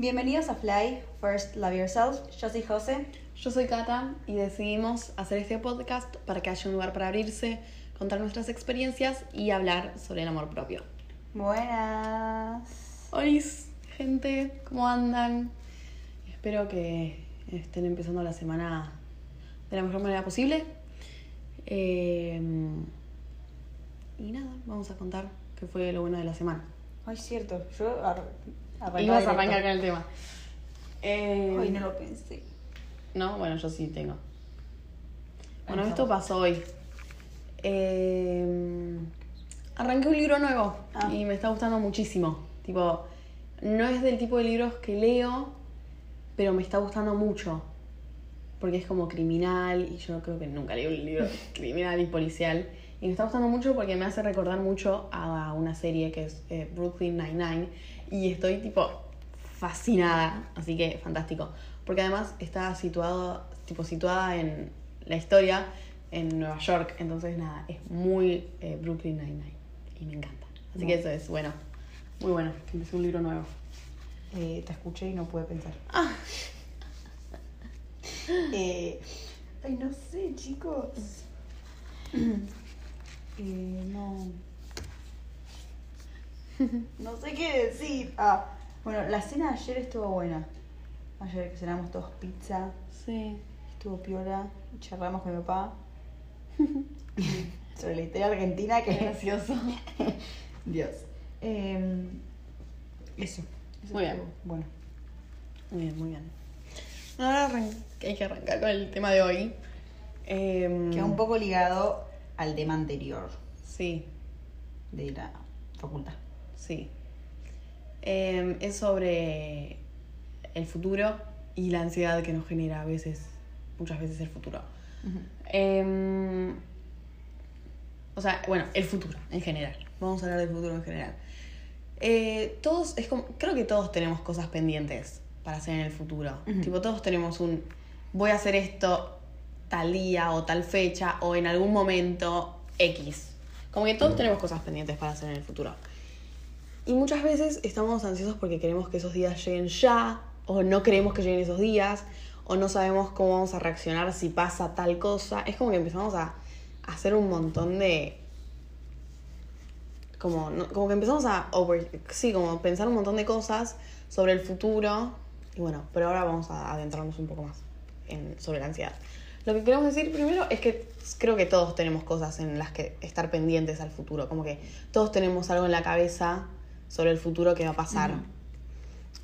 Bienvenidos a Fly, First Love Yourself. Yo soy José. Yo soy Kata y decidimos hacer este podcast para que haya un lugar para abrirse, contar nuestras experiencias y hablar sobre el amor propio. Buenas. Hola, gente, ¿cómo andan? Espero que estén empezando la semana de la mejor manera posible. Eh, y nada, vamos a contar qué fue lo bueno de la semana. Ay, cierto. Yo ar arrancaba Ibas a arrancar con el tema. Eh, Ay, no lo pensé. No, bueno, yo sí tengo. Bueno, esto pasó hoy. Eh, arranqué un libro nuevo Ah. y me está gustando muchísimo. Tipo, no es del tipo de libros que leo, pero me está gustando mucho. Porque es como criminal y yo creo que nunca leí un libro criminal y policial. Y me está gustando mucho porque me hace recordar mucho a una serie que es eh, Brooklyn Nine-Nine. Y estoy tipo fascinada, así que fantástico. Porque además está situado, tipo situada en la historia en Nueva York. Entonces nada, es muy eh, Brooklyn Nine-Nine. Y me encanta. Así que eso es bueno. Muy bueno, empecé un libro nuevo. Eh, te escuché y no pude pensar. Ah. Eh, ay, no sé, chicos. Eh, no. No sé qué decir. Ah, bueno, la cena de ayer estuvo buena. Ayer que cenamos todos pizza, Sí. estuvo piola, charlamos con mi papá sobre la historia argentina que Gracioso. Dios. Eh, eso. eso Muy bien. Bueno. Muy bien, muy bien. Ahora hay que arrancar con el tema de hoy. Em, Queda un poco ligado al tema anterior Sí, de la facultad. sí. Em, es sobre el futuro y la ansiedad que nos genera a veces, muchas veces el futuro. Em, o sea, bueno, el futuro en general. Vamos a hablar del futuro en general. Eh, todos, es como, creo que todos tenemos cosas pendientes para hacer en el futuro. Tipo, todos tenemos un, voy a hacer esto tal día o tal fecha o en algún momento X. Como que todos tenemos cosas pendientes para hacer en el futuro. Y muchas veces estamos ansiosos porque queremos que esos días lleguen ya, o no queremos que lleguen esos días, o no sabemos cómo vamos a reaccionar si pasa tal cosa. Es como que empezamos a hacer un montón de. Como, como que empezamos a sí, como pensar un montón de cosas sobre el futuro. Y bueno, pero ahora vamos a adentrarnos un poco más en, sobre la ansiedad. Lo que queremos decir primero es que creo que todos tenemos cosas en las que estar pendientes al futuro. Como que todos tenemos algo en la cabeza sobre el futuro que va a pasar.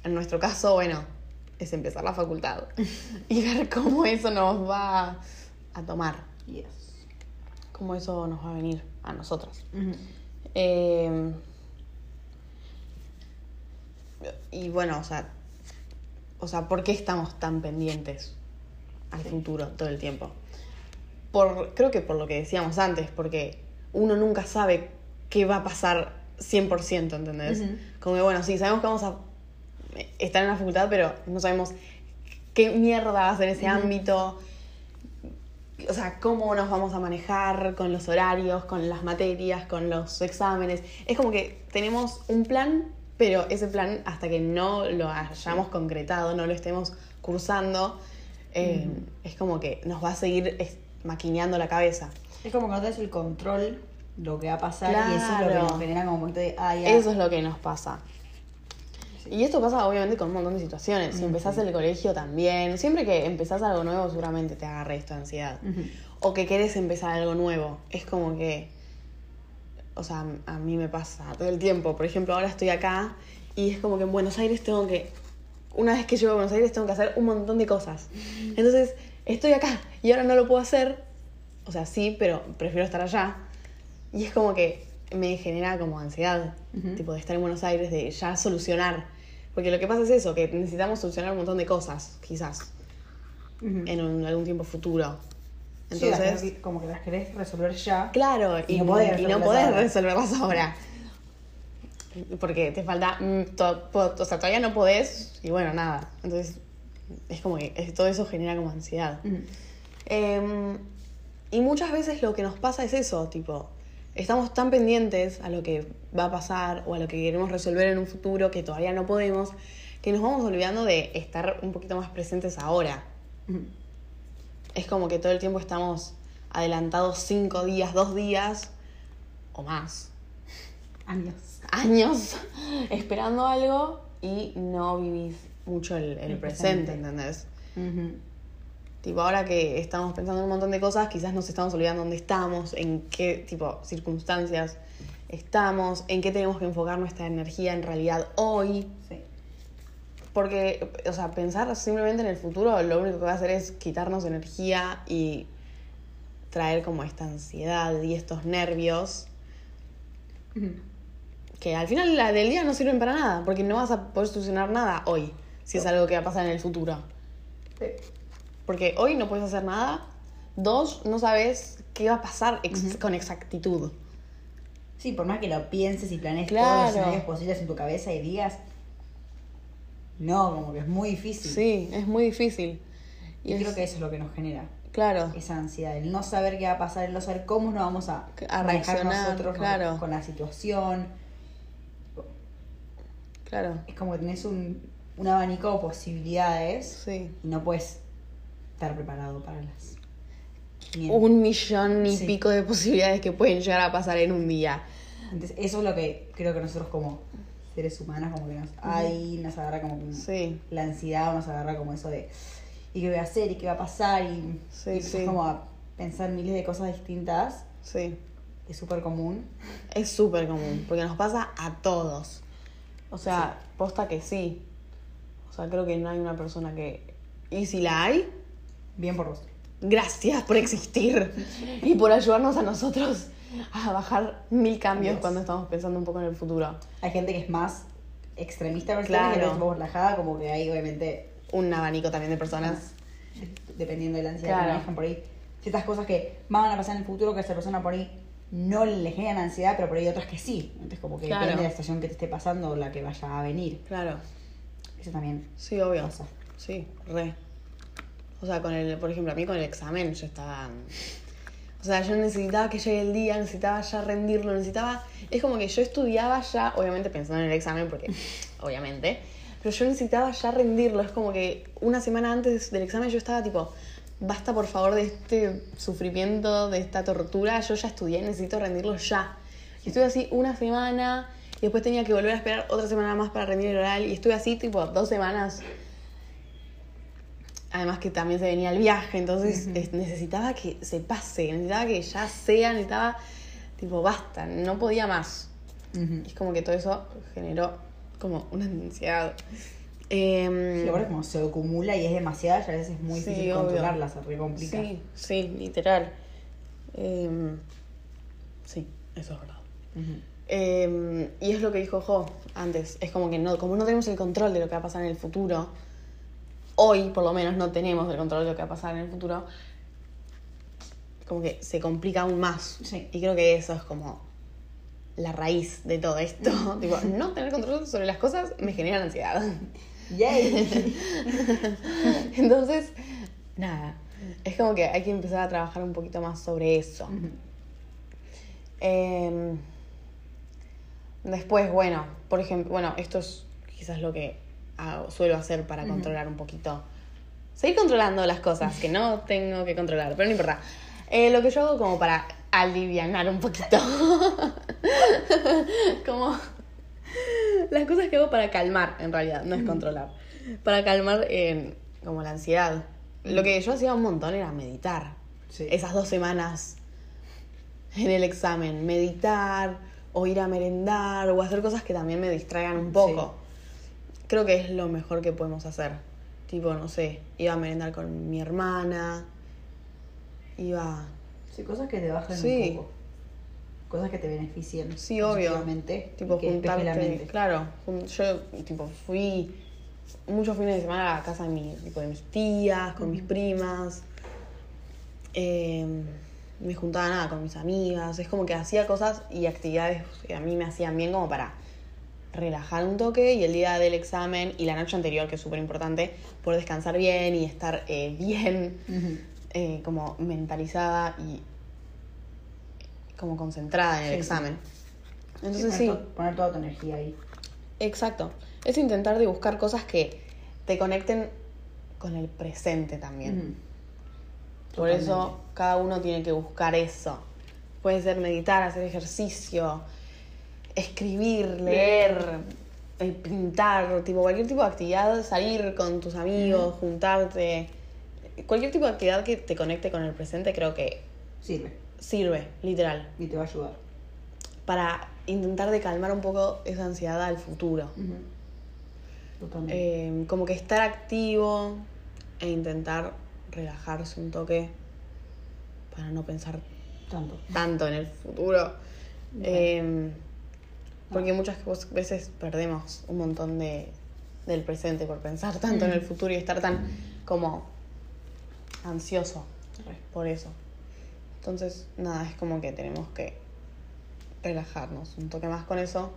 En nuestro caso, bueno, es empezar la facultad y ver cómo eso nos va a tomar, Yes. cómo eso nos va a venir a nosotros. Eh, y bueno, o sea, o sea, ¿por qué estamos tan pendientes al futuro todo el tiempo? Por, creo que por lo que decíamos antes, porque uno nunca sabe qué va a pasar 100%, ¿entendés? Ujú. Como que, bueno, sí, sabemos que vamos a estar en la facultad, pero no sabemos qué mierda va a ser ese ámbito, o sea, cómo nos vamos a manejar con los horarios, con las materias, con los exámenes. Es como que tenemos un plan, pero ese plan hasta que no lo hayamos concretado, no lo estemos cursando, eh, es como que nos va a seguir maquineando la cabeza. Es como que no tenés el control lo que va a pasar y eso es lo que nos genera como un momento de, ah, ya. Eso es lo que nos pasa. Y esto pasa obviamente con un montón de situaciones. Si empezás el colegio también. Siempre que empezás algo nuevo seguramente te agarra esta ansiedad. O que querés empezar algo nuevo. Es como que... O sea, a mí me pasa todo el tiempo. Por ejemplo, ahora estoy acá y es como que en Buenos Aires tengo que... Una vez que llego a Buenos Aires tengo que hacer un montón de cosas. Entonces, estoy acá y ahora no lo puedo hacer. O sea, sí, pero prefiero estar allá. Y es como que me genera como ansiedad, Ujú. tipo de estar en Buenos Aires, de ya solucionar. Porque lo que pasa es eso, que necesitamos solucionar un montón de cosas, quizás, Ujú. en un- algún tiempo futuro. Sí, Entonces, querés- como que las querés resolver ya. claro, y, Y no podés y no resolverlas podés resolverlas ahora. Porque te falta, mm, to- po- o sea, todavía no podés, y bueno, nada. Entonces, es como que es- todo eso genera como ansiedad. Ujú. Eh, y muchas veces lo que nos pasa es eso, tipo, estamos tan pendientes a lo que va a pasar o a lo que queremos resolver en un futuro que todavía no podemos, que nos vamos olvidando de estar un poquito más presentes ahora. Ujú. Es como que todo el tiempo estamos adelantados cinco días, dos días o más, Años. Años, esperando algo y no vivís mucho el, el El presente, presente. ¿entendés? Ujú. Tipo, ahora que estamos pensando en un montón de cosas, quizás nos estamos olvidando dónde estamos, en qué tipo circunstancias estamos, en qué tenemos que enfocar nuestra energía en realidad hoy. Sí. Porque, o sea, pensar simplemente en el futuro lo único que va a hacer es quitarnos energía y traer como esta ansiedad y estos nervios Ujú. Que al final del día no sirven para nada, porque no vas a poder solucionar nada hoy, si es algo que va a pasar en el futuro. Sí. Porque hoy no puedes hacer nada. Dos, no sabes qué va a pasar ex- con exactitud. Sí, por más que lo pienses y planees Claro. todos los escenarios posibles en tu cabeza y digas, no, como que es muy difícil. Sí, es muy difícil. Y es- creo que eso es lo que nos genera Claro, esa ansiedad, el no saber qué va a pasar, el no saber cómo nos vamos a, A manejar reaccionar, nosotros con- claro. con la situación. Claro. Es como que tenés un, un abanico de posibilidades Sí. y no puedes estar preparado para las. Bien. Un millón y Sí. pico de posibilidades que pueden llegar a pasar en un día. Entonces, eso es lo que creo que nosotros como seres humanos, como que nos, ahí nos agarra como que Sí, la ansiedad, nos agarra como eso de ¿y qué voy a hacer? ¿y qué va a pasar? Y, Sí, y sí. como a pensar miles de cosas distintas, sí. es súper común. Es súper común, porque nos pasa a todos. O sea, posta que sí. O sea, creo que no hay una persona que... Y si la hay, Bien por vos. gracias por existir y por ayudarnos a nosotros a bajar mil cambios Yes. cuando estamos pensando un poco en el futuro. Hay gente que es más extremista, pero Claro. que es un poco relajada, como que ahí obviamente, Un abanico también de personas. dependiendo de la ansiedad Claro. que manejan por ahí, ciertas cosas que van a pasar en el futuro que esa persona por ahí no le generan ansiedad, pero por ahí otras que sí. Entonces como que Claro. depende de la situación que te esté pasando o la que vaya a venir. Claro. Eso también Sí, obvio. pasa. Sí, re. O sea, con el, por ejemplo, a mí con el examen yo estaba. O sea, yo necesitaba que llegue el día, necesitaba ya rendirlo, necesitaba. Es como que yo estudiaba ya, obviamente pensando en el examen, porque, obviamente, pero yo necesitaba ya rendirlo. Es como que una semana antes del examen yo estaba tipo, basta por favor de este sufrimiento, de esta tortura, yo ya estudié, necesito rendirlo ya. Y estuve así una semana, y después tenía que volver a esperar otra semana más para rendir el oral, y estuve así tipo dos semanas. Además que también se venía el viaje, entonces es- necesitaba que se pase, necesitaba que ya sea, necesitaba, tipo, basta, no podía más. Y es como que todo eso generó como una ansiedad. Em, Sí, ahora como se acumula y es demasiado, y a veces es muy Sí, difícil obvio. controlarla, se re complica. sí, sí, literal. Em, sí, eso es verdad. Eh, y es lo que dijo Jo antes. Es como que no, como no tenemos el control de lo que va a pasar en el futuro, hoy por lo menos no tenemos el control de lo que va a pasar en el futuro, como que se complica aún más. Sí. Y creo que eso es como la raíz de todo esto. tipo, no tener control sobre las cosas me genera ansiedad. Yay. Entonces, nada. Es como que hay que empezar a trabajar un poquito más sobre eso. Eh, después, bueno, por ejemplo, bueno, esto es quizás lo que hago- suelo hacer para controlar un poquito. Seguir controlando las cosas que no tengo que controlar, pero no importa. Eh, lo que yo hago como para alivianar un poquito. como las cosas que hago para calmar, en realidad, no es controlar. Para calmar eh, como la ansiedad. Lo que yo hacía un montón era meditar. Sí. Esas dos semanas en el examen, meditar o ir a merendar o hacer cosas que también me distraigan un poco. Creo que es lo mejor que podemos hacer. Tipo, no sé, iba a merendar con mi hermana, iba... Sí, cosas que te bajen Sí. un poco. Cosas que te beneficien. Sí, obvio. Tipo, que la mente. Claro, yo tipo fui muchos fines de semana a la casa de, mi, tipo, de mis tías, con mis primas. Eh, me juntaba nada con mis amigas. Es como que hacía cosas y actividades que a mí me hacían bien como para relajar un toque y el día del examen y la noche anterior, que es súper importante, poder descansar bien y estar eh, bien eh, como mentalizada y como concentrada en el Sí, examen. Entonces poner sí, to- poner toda tu energía ahí. Exacto. Es intentar de buscar cosas que te conecten con el presente también. Por eso cada uno tiene que buscar eso. Puede ser meditar, hacer ejercicio, escribir, leer, eh, pintar, tipo cualquier tipo de actividad, salir con tus amigos, juntarte. Cualquier tipo de actividad que te conecte con el presente creo que Sirve sirve, literal, y te va a ayudar. para intentar de calmar un poco esa ansiedad al futuro. Totalmente. Eh, como que estar activo e intentar relajarse un toque para no pensar Tanto. tanto en el futuro. Eh, porque Ah. muchas veces perdemos un montón de, del presente por pensar tanto en el futuro y estar tan como ansioso por eso. Entonces, nada, es como que tenemos que relajarnos un toque más con eso.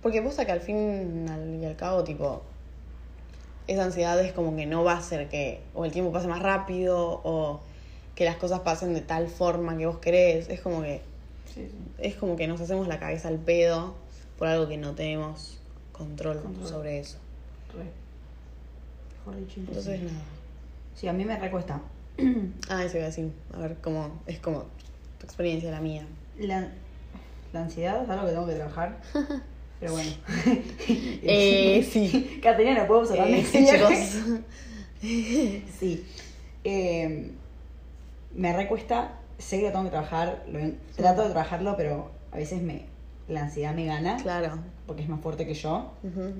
Porque pasa que al fin al- y al cabo, tipo, esa ansiedad es como que no va a hacer que o el tiempo pase más rápido o que las cosas pasen de tal forma que vos querés. Es como que Sí, sí. es como que nos hacemos la cabeza al pedo por algo que no tenemos control, Control. sobre eso. Re. Mejor dicho, Entonces, nada. Sí, a mí me recuesta. Ah, eso iba a decir. A ver cómo es como tu experiencia, la mía. La, la ansiedad es algo que tengo que trabajar. Pero bueno. Eh, sí. Caterina, no hablar de Eh, sí, chicos. Sí. Eh, me recuesta, sé que lo tengo que trabajar, lo, trato de trabajarlo, pero a veces me, la ansiedad me gana Claro. porque es más fuerte que yo. Ujú.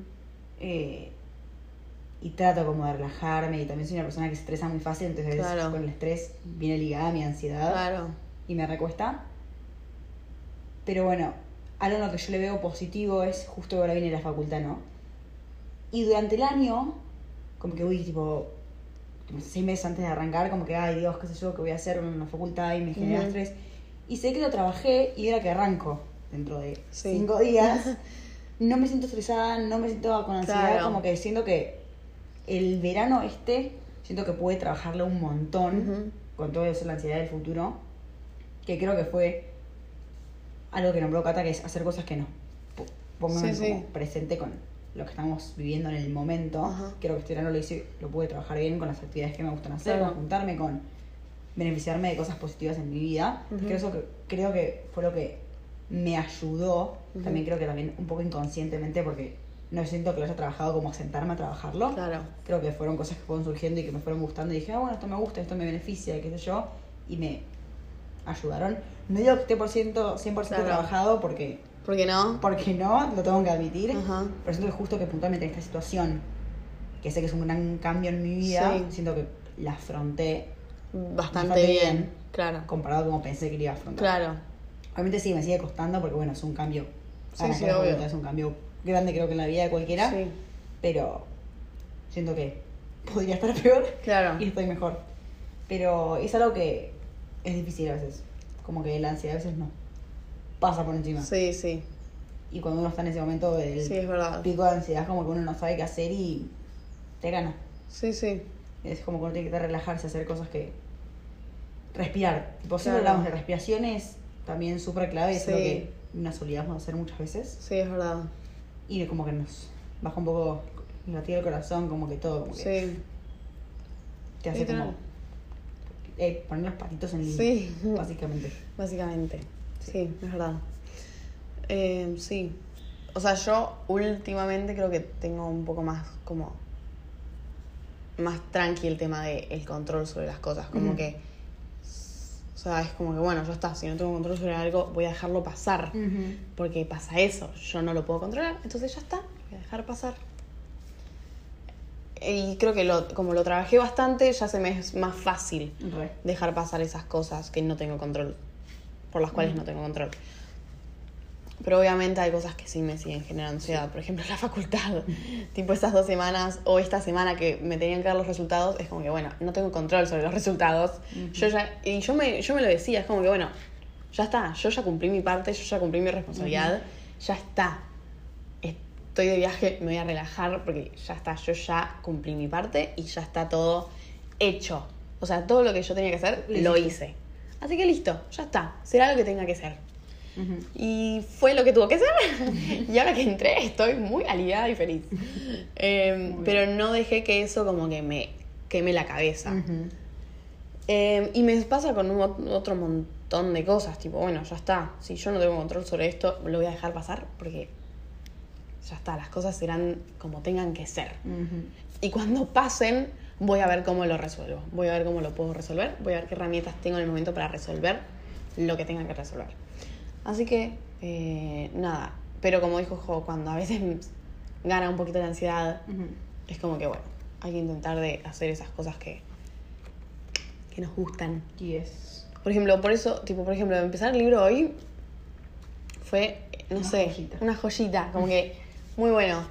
Eh, y trato como de relajarme y también soy una persona que se estresa muy fácil, entonces Claro. con el estrés viene ligada mi ansiedad Claro. y me recuesta. Pero bueno, algo en lo que yo le veo positivo es justo que ahora viene la facultad, ¿no? Y durante el año, como que, uy, tipo, seis meses antes de arrancar, como que, ay Dios, qué sé yo, que voy a hacer en la facultad y me genera Ujú. estrés. Y sé que lo trabajé y era que arranco dentro de Sí. cinco días. No me siento estresada, no me siento con ansiedad, Claro. como que siento que el verano este, siento que pude trabajarlo un montón con todo eso, la ansiedad del futuro, que creo que fue algo que nombró Cata, que es hacer cosas que no po- pongan Sí, presente con lo que estamos viviendo en el momento. Creo que este verano lo hice, lo pude trabajar bien con las actividades que me gustan hacer, Claro. con juntarme, con beneficiarme de cosas positivas en mi vida. Ujú. Creo, eso que, creo que fue lo que me ayudó, también creo que también un poco inconscientemente, porque no siento que lo haya trabajado como sentarme a trabajarlo Claro. creo que fueron cosas que fueron surgiendo y que me fueron gustando y dije, ah, bueno, esto me gusta, esto me beneficia, qué sé yo, y me ayudaron. No digo que esté por ciento, 100% Claro. trabajado porque, ¿Por qué no? porque no, lo tengo que admitir, Ajá. pero siento que justo que puntualmente en esta situación, que sé que es un gran cambio en mi vida, Sí. siento que la afronté Bastante, Bastante bien. bien. Claro. comparado a como pensé que iba a afrontar. Claro. Obviamente sí, me sigue costando porque, bueno, es un cambio. Sí, sí, obvio. Es un cambio grande, creo que en la vida de cualquiera, Sí. pero siento que podría estar peor. Claro. y estoy mejor. Pero es algo que es difícil a veces. Como que la ansiedad a veces no. Pasa por encima. Sí, sí. Y cuando uno está en ese momento del Sí, es pico de ansiedad, como que uno no sabe qué hacer y te gana. Sí, sí. Es como que uno tiene que relajarse, hacer cosas que. Respirar. Tipo, siempre Claro. hablamos de respiraciones, también súper clave, es Sí. algo que nos olvidamos hacer muchas veces. Sí, es verdad. Y como que nos baja un poco el latido del corazón, como que todo, como que Sí. te hace Literal. como. eh, poner los patitos en línea. Sí. Básicamente. Básicamente. Sí, es verdad. Eh, sí. O sea, yo últimamente creo que tengo un poco más como más tranqui el tema del control sobre las cosas. Como que. O sea, es como que bueno, ya está. Si no tengo control sobre algo, voy a dejarlo pasar. Porque pasa eso. Yo no lo puedo controlar. Entonces ya está. Voy a dejar pasar. Y creo que lo, como lo trabajé bastante, ya se me es más fácil dejar pasar esas cosas que no tengo control, por las cuales no tengo control. Pero obviamente hay cosas que sí me siguen generando ansiedad. Por ejemplo, la facultad. tipo esas dos semanas o esta semana que me tenían que dar los resultados, es como que, bueno, no tengo control sobre los resultados. Yo ya, y yo me, yo me lo decía, es como que, bueno, ya está, yo ya cumplí mi parte, yo ya cumplí mi responsabilidad, ya está. Estoy de viaje, me voy a relajar porque ya está, yo ya cumplí mi parte y ya está todo hecho. O sea, todo lo que yo tenía que hacer, Lo hice. Así que listo, ya está, será lo que tenga que ser. Y fue lo que tuvo que ser. y ahora que entré estoy muy aliviada y feliz. Eh, pero no dejé que eso como que me queme la cabeza. Eh, y me pasa con un ot- otro montón de cosas, tipo, bueno, ya está, si yo no tengo control sobre esto, lo voy a dejar pasar porque ya está, las cosas serán como tengan que ser. Y cuando pasen, voy a ver cómo lo resuelvo, voy a ver cómo lo puedo resolver, voy a ver qué herramientas tengo en el momento para resolver lo que tenga que resolver. Así que, eh, nada, pero como dijo Jo, cuando a veces gana un poquito de ansiedad, es como que, bueno, hay que intentar de hacer esas cosas que, que nos gustan. Yes. Por ejemplo, por eso, tipo, por ejemplo, empezar el libro hoy fue, no Una sé, joyita. una joyita, como que muy bueno.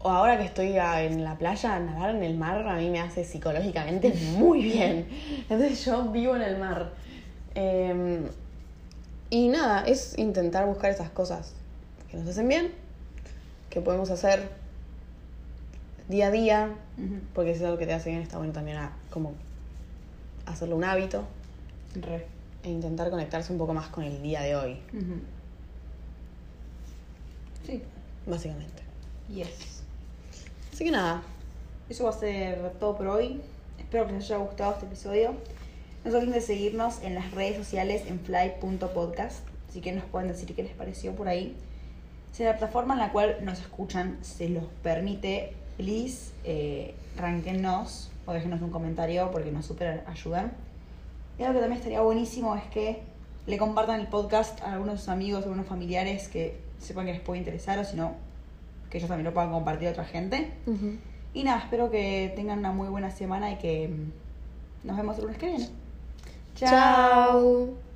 O ahora que estoy en la playa, nadar en el mar a mí me hace psicológicamente muy bien. Entonces yo vivo en el mar. Eh, y nada, es intentar buscar esas cosas que nos hacen bien, que podemos hacer día a día, porque si es algo que te hace bien, está bueno también a, como hacerlo un hábito Re. e intentar conectarse un poco más con el día de hoy. Sí. básicamente. Yes. Así que nada, Eso va a ser todo por hoy. Espero que les haya gustado este episodio. No se olviden de seguirnos en las redes sociales en fly.podcast. Así que nos pueden decir qué les pareció por ahí. Si la plataforma en la cual nos escuchan se los permite, please, eh, ranquennos o déjenos un comentario porque nos super ayudan. Y algo que también estaría buenísimo es que le compartan el podcast a algunos de sus amigos, a algunos familiares que sepan que les puede interesar o si no, que ellos también lo puedan compartir a otra gente. Y nada, espero que tengan una muy buena semana y que mm, nos vemos el lunes que viene. Tchau! Tchau.